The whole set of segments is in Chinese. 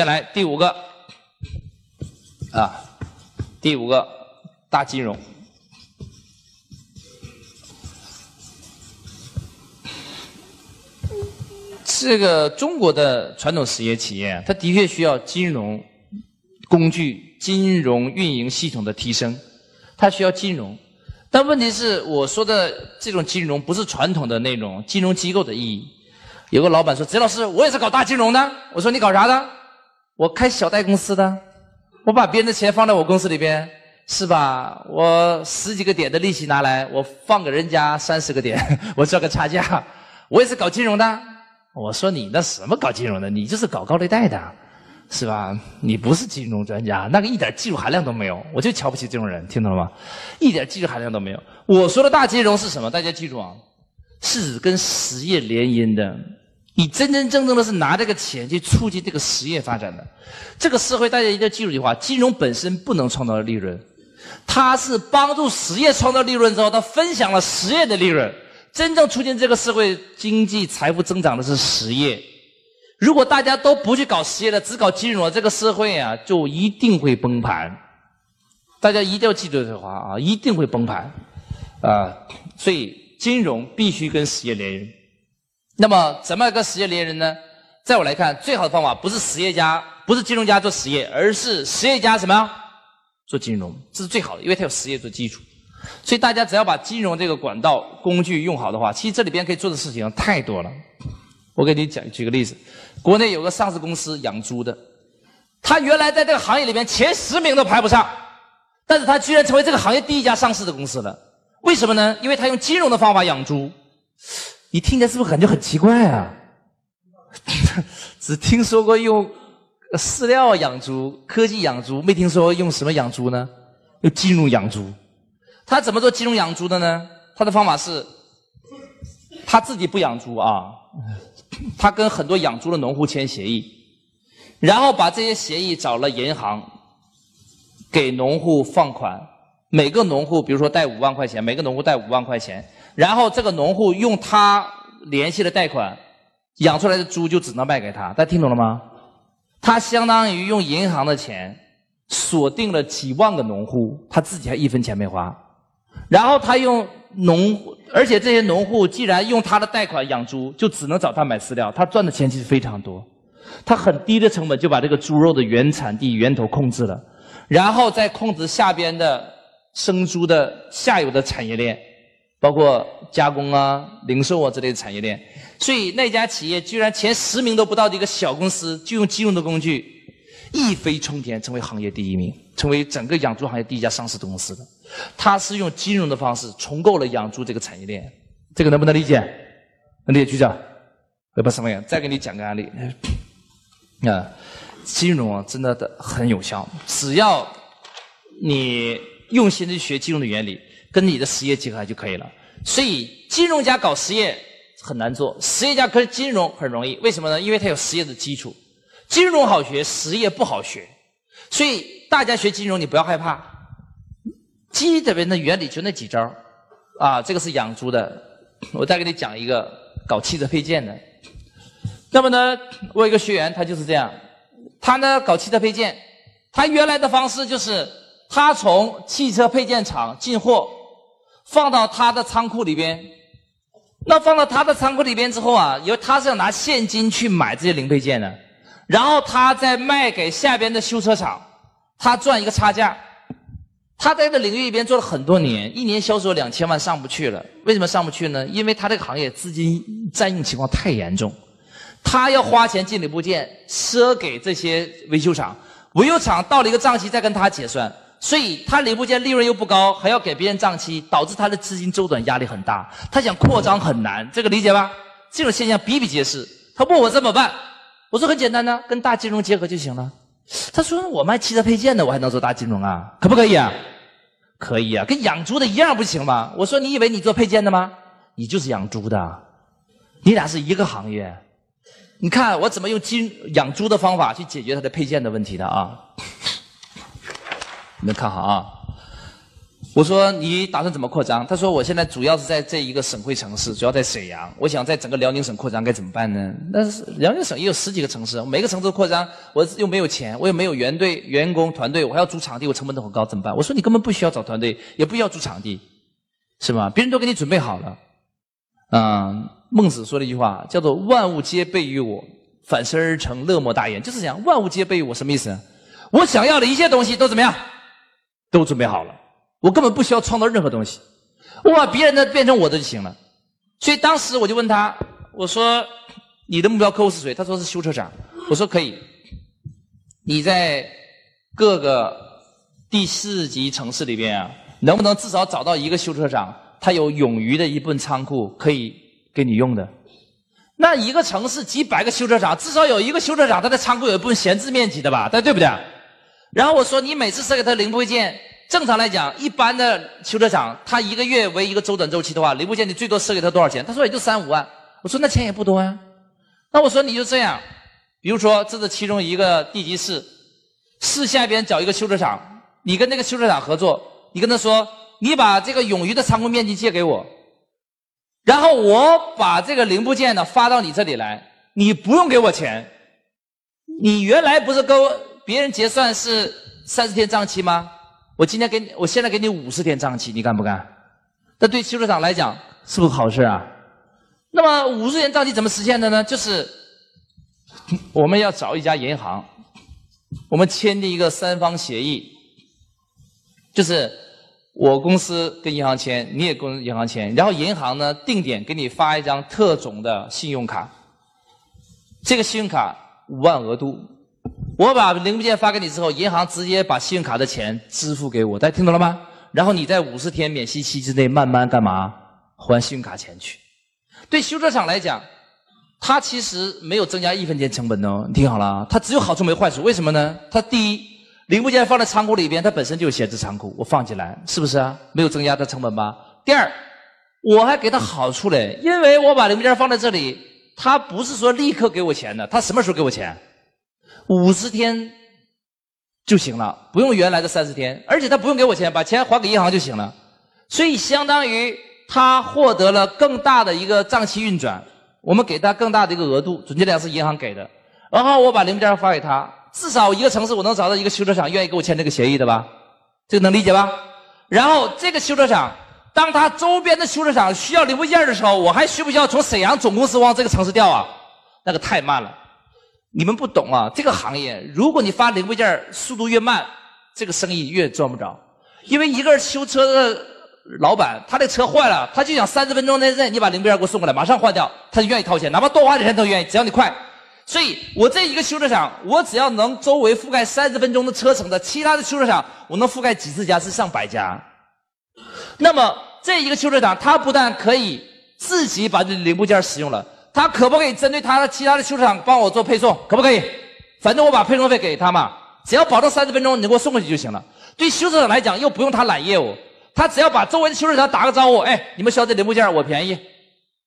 先来第五个，啊，第五个大金融。这个中国的传统实业企业，它的确需要金融工具、金融运营系统的提升，它需要金融。但问题是，我说的这种金融不是传统的那种金融机构的意义。有个老板说：“翟老师，我也是搞大金融的。”我说：“你搞啥的？”我开小贷公司的，我把别人的钱放在我公司里边，是吧？我十几个点的利息拿来，我放给人家三十个点，我赚个差价。我也是搞金融的。我说：“你那什么搞金融的？你就是搞高利贷的。”是吧？你不是金融专家，那个一点技术含量都没有，我就瞧不起这种人，听懂了吗？一点技术含量都没有。我说的大金融是什么？大家记住啊，是跟实业联姻的，你真真正正的是拿这个钱去促进这个实业发展的。这个社会大家一定要记住一句话：金融本身不能创造利润，它是帮助实业创造利润之后，它分享了实业的利润。真正促进这个社会经济财富增长的是实业。如果大家都不去搞实业了，只搞金融了，这个社会啊，就一定会崩盘。大家一定要记住这句话啊，一定会崩盘啊！所以金融必须跟实业联姻。那么怎么跟实业联人呢？在我来看，最好的方法不是实业家，不是金融家做实业，而是实业家什么做金融，这是最好的，因为它有实业做基础。所以大家只要把金融这个管道工具用好的话，其实这里边可以做的事情太多了。我给你讲举个例子，国内有个上市公司养猪的，他原来在这个行业里面前十名都排不上，但是他居然成为这个行业第一家上市的公司了。为什么呢？因为他用金融的方法养猪。你听起来是不是感觉很奇怪啊？只听说过用饲料养猪、科技养猪，没听说用什么养猪呢？用金融养猪。他怎么做金融养猪的呢？他的方法是，他自己不养猪啊。他跟很多养猪的农户签协议，然后把这些协议找了银行，给农户放款。每个农户，比如说贷五万块钱，每个农户贷五万块钱，然后这个农户用他联系的贷款养出来的猪就只能卖给他。大家听懂了吗？他相当于用银行的钱锁定了几万个农户，他自己还一分钱没花。然后他用农。而且这些农户既然用他的贷款养猪，就只能找他买饲料，他赚的钱其实非常多，他很低的成本就把这个猪肉的原产地源头控制了，然后再控制下边的生猪的下游的产业链，包括加工啊、零售啊之类的产业链。所以那家企业居然前十名都不到的一个小公司，就用金融的工具一飞冲天，成为行业第一名，成为整个养猪行业第一家上市的公司的。他是用金融的方式重构了养猪这个产业链，这个能不能理解？能理解局长？呃，不什么呀？再给你讲个案例。啊，金融啊，真的的很有效，只要你用心的学金融的原理，跟你的实业结合就可以了。所以，金融家搞实业很难做，实业家跟金融很容易。为什么呢？因为他有实业的基础，金融好学，实业不好学。所以，大家学金融，你不要害怕。基本的原理就那几招啊，这个是养猪的。我再给你讲一个搞汽车配件的。那么呢，我有一个学员，他就是这样，他呢搞汽车配件，他原来的方式就是他从汽车配件厂进货，放到他的仓库里边。那放到他的仓库里边之后啊，因为他是要拿现金去买这些零配件的，然后他再卖给下边的修车厂，他赚一个差价。他在这领域里边做了很多年，一年销售两千万上不去了。为什么上不去呢？因为他这个行业资金占用情况太严重，他要花钱进零部件，赊给这些维修厂，维修厂到了一个账期再跟他结算，所以他零部件利润又不高，还要给别人账期，导致他的资金周转压力很大。他想扩张很难，这个理解吧？这种现象比比皆是。他问我怎么办？我说很简单呢，跟大金融结合就行了。他说我卖汽车配件的，我还能做大金融啊？可不可以啊？可以啊，跟养猪的一样不行吗？我说你以为你做配件的吗？你就是养猪的，你俩是一个行业。你看我怎么用金养猪的方法去解决他的配件的问题的啊？你们看好啊，我说你打算怎么扩张？他说我现在主要是在这一个省会城市，主要在沈阳。我想在整个辽宁省扩张该怎么办呢？但是辽宁省也有十几个城市，每个城市扩张，我又没有钱，我又没有员队、员工团队，我还要租场地，我成本都很高，怎么办？我说你根本不需要找团队，也不需要租场地，是吧？别人都给你准备好了。嗯，孟子说了一句话，叫做“万物皆备于我，反身而成，乐莫大焉”，就是讲万物皆备于我，什么意思？我想要的一切东西都怎么样？都准备好了。我根本不需要创造任何东西，我把别人的变成我的就行了。所以当时我就问他，我说：“你的目标客户是谁？”他说是修车厂。我说可以，你在各个第四级城市里边啊，能不能至少找到一个修车厂，他有冗余的一部分仓库可以给你用的？那一个城市几百个修车厂，至少有一个修车厂，他的仓库有一部分闲置面积的吧？对对不对？然后我说你每次设给他零部件。正常来讲，一般的修车厂，他一个月为一个周转周期的话，零部件你最多赊给他多少钱？他说也就三五万。我说那钱也不多呀。那我说你就这样，比如说这是其中一个地级市，市下边找一个修车厂，你跟那个修车厂合作，你跟他说，你把这个冗余的仓库面积借给我，然后我把这个零部件呢发到你这里来，你不用给我钱。你原来不是跟别人结算是三十天账期吗？我今天给你，我现在给你五十天账期，你干不干？那对修车厂来讲是不是好事啊？那么五十天账期怎么实现的呢？就是我们要找一家银行，我们签订一个三方协议，就是我公司跟银行签，你也跟银行签，然后银行呢定点给你发一张特种的信用卡，这个信用卡五万额度。我把零部件发给你之后，银行直接把信用卡的钱支付给我，大家听懂了吗？然后你在五十天免息期之内慢慢干嘛还信用卡钱去？对修车厂来讲，它其实没有增加一分钱成本哦。你听好了，它只有好处没坏处。为什么呢？它第一，零部件放在仓库里边，它本身就有闲置仓库，我放进来是不是啊？没有增加的成本吧？第二，我还给它好处嘞，因为我把零部件放在这里，它不是说立刻给我钱的，它什么时候给我钱？五十天就行了，不用原来的三十天，而且他不用给我钱，把钱还给银行就行了。所以相当于他获得了更大的一个账期运转，我们给他更大的一个额度，准确点是银行给的。然后我把零部件发给他，至少一个城市我能找到一个修车厂愿意给我签这个协议的吧？这个能理解吧？然后这个修车厂，当他周边的修车厂需要零部件的时候，我还需不需要从沈阳总公司往这个城市调啊？那个太慢了。你们不懂啊，这个行业，如果你发零部件速度越慢，这个生意越赚不着。因为一个修车的老板，他的车坏了，他就想三十分钟内你把零部件给我送过来，马上换掉，他就愿意掏钱，哪怕多花点钱都愿意，只要你快。所以我这一个修车厂，我只要能周围覆盖三十分钟的车程的，其他的修车厂我能覆盖几十家，是上百家。那么这一个修车厂，他不但可以自己把这零部件使用了。他可不可以针对他的其他的修车厂帮我做配送？可不可以？反正我把配送费给他嘛，只要保证三十分钟你给我送过去就行了。对修车厂来讲，又不用他揽业务，他只要把周围的修车厂打个招呼，哎，你们需要这零部件，我便宜，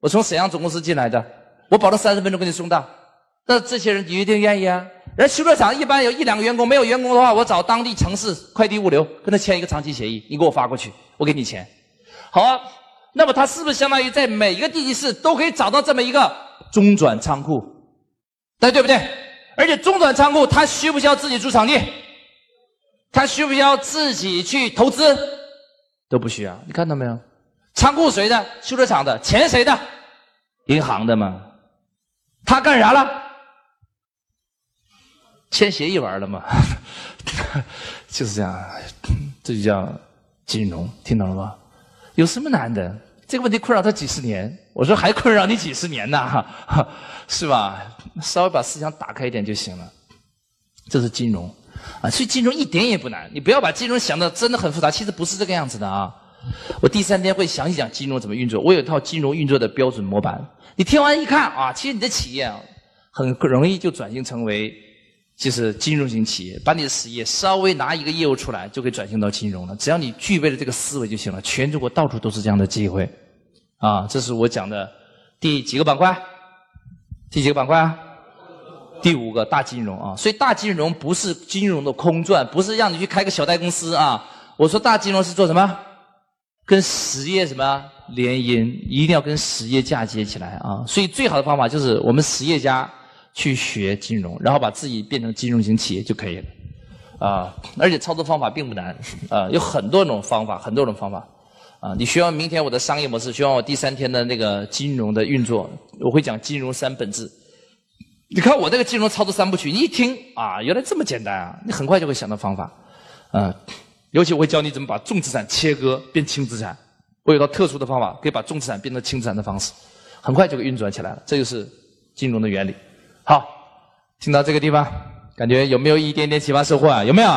我从沈阳总公司进来的，我保证三十分钟给你送到。那这些人你一定愿意啊？人修车厂一般有一两个员工，没有员工的话，我找当地城市快递物流跟他签一个长期协议，你给我发过去，我给你钱，好啊。那么它是不是相当于在每一个地级市都可以找到这么一个中转仓库？对对不对？而且中转仓库它需不需要自己租场地？它需不需要自己去投资？都不需要。你看到没有？仓库谁的？修车厂的。钱谁的？银行的嘛。他干啥了？签协议玩了吗？就是这样，这就叫金融，听懂了吗？有什么难的？这个问题困扰他几十年，我说还困扰你几十年呢，是吧？稍微把思想打开一点就行了。这是金融啊，所以金融一点也不难，你不要把金融想的真的很复杂，其实不是这个样子的啊。我第三天会详细讲金融怎么运作，我有一套金融运作的标准模板。你听完一看啊，其实你的企业啊，很容易就转型成为就是金融型企业，把你的事业稍微拿一个业务出来，就可以转型到金融了。只要你具备了这个思维就行了，全中国到处都是这样的机会。啊，这是我讲的第几个板块？第几个板块啊？第五个大金融啊，所以大金融不是金融的空转，不是让你去开个小贷公司啊。我说大金融是做什么？跟实业什么联姻？一定要跟实业嫁接起来啊！所以最好的方法就是我们实业家去学金融，然后把自己变成金融型企业就可以了啊！而且操作方法并不难啊，有很多种方法，很多种方法啊！你学完明天我的商业模式，学完我第三天的那个金融的运作，我会讲金融三本质。你看我这个金融操作三部曲，你一听啊，原来这么简单啊！你很快就会想到方法啊。尤其我会教你怎么把重资产切割变轻资产，我有套特殊的方法，可以把重资产变成轻资产的方式，很快就会运转起来了。这就是金融的原理。好，听到这个地方，感觉有没有一点点启发收获啊？有没有？